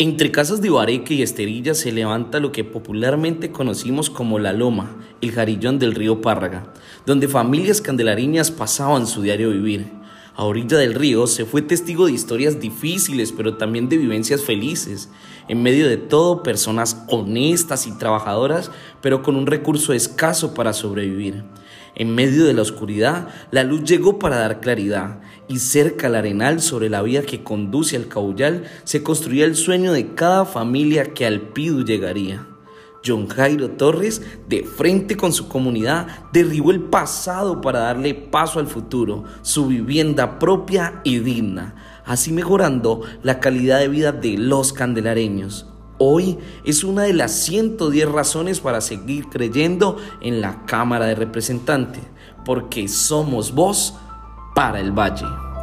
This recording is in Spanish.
Entre casas de Bareque y Esterilla se levanta lo que popularmente conocimos como La Loma, el jarillón del río Párraga, donde familias candelariñas pasaban su diario vivir. A orilla del río se fue testigo de historias difíciles, pero también de vivencias felices. En medio de todo, personas honestas y trabajadoras, pero con un recurso escaso para sobrevivir. En medio de la oscuridad, la luz llegó para dar claridad, y cerca al arenal sobre la vía que conduce al Caullal se construía el sueño de cada familia que al Pidu llegaría. John Jairo Torres, de frente con su comunidad, derribó el pasado para darle paso al futuro, su vivienda propia y digna, así mejorando la calidad de vida de los candelareños. Hoy es una de las 110 razones para seguir creyendo en la Cámara de Representantes, porque somos voz para el Valle.